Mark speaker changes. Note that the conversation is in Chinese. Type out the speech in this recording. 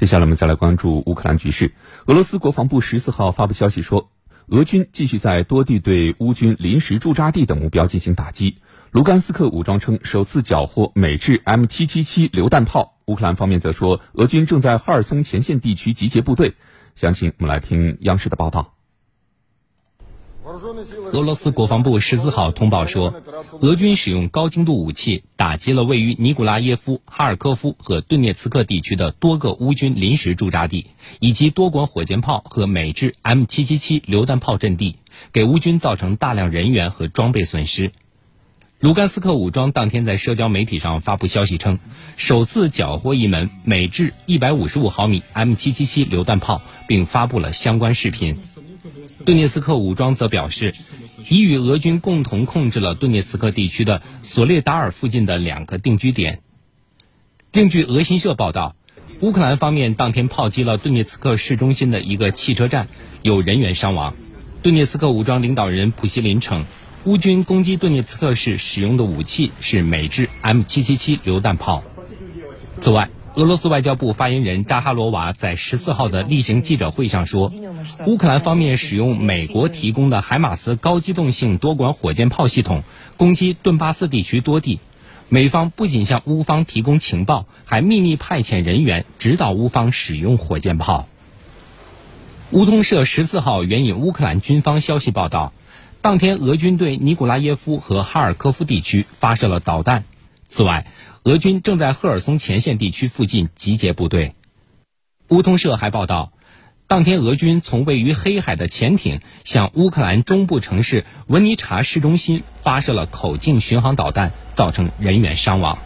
Speaker 1: 接下来我们再来关注乌克兰局势。俄罗斯国防部十四号发布消息说，俄军继续在多地对乌军临时驻扎地等目标进行打击。卢甘斯克武装称首次缴获美制 M 七七七榴弹炮。乌克兰方面则说，俄军正在哈尔松前线地区集结部队。详情我们来听央视的报道。
Speaker 2: 俄罗斯国防部十四号通报说，俄军使用高精度武器打击了位于尼古拉耶夫、哈尔科夫和顿涅茨克地区的多个乌军临时驻扎地，以及多管火箭炮和美制 M 七七七榴弹炮阵地，给乌军造成大量人员和装备损失。卢甘斯克武装当天在社交媒体上发布消息称，首次缴获一门美制一百五十五毫米 M 七七七榴弹炮，并发布了相关视频。顿涅斯克武装则表示，已与俄军共同控制了顿涅茨克地区的索列达尔附近的两个定居点。另据俄新社报道，乌克兰方面当天炮击了顿涅茨克市中心的一个汽车站，有人员伤亡。顿涅茨克武装领导人普希林称，乌军攻击顿涅茨克市使用的武器是美制 M777 榴弹炮。此外，俄罗斯外交部发言人扎哈罗娃在十四号的例行记者会上说，乌克兰方面使用美国提供的海马斯高机动性多管火箭炮系统攻击顿巴斯地区多地，美方不仅向乌方提供情报，还秘密派遣人员指导乌方使用火箭炮。乌通社十四号援引乌克兰军方消息报道，当天俄军对尼古拉耶夫和哈尔科夫地区发射了导弹。此外，俄军正在赫尔松前线地区附近集结部队。乌通社还报道，当天俄军从位于黑海的潜艇向乌克兰中部城市文尼察市中心发射了口径巡航导弹，造成人员伤亡。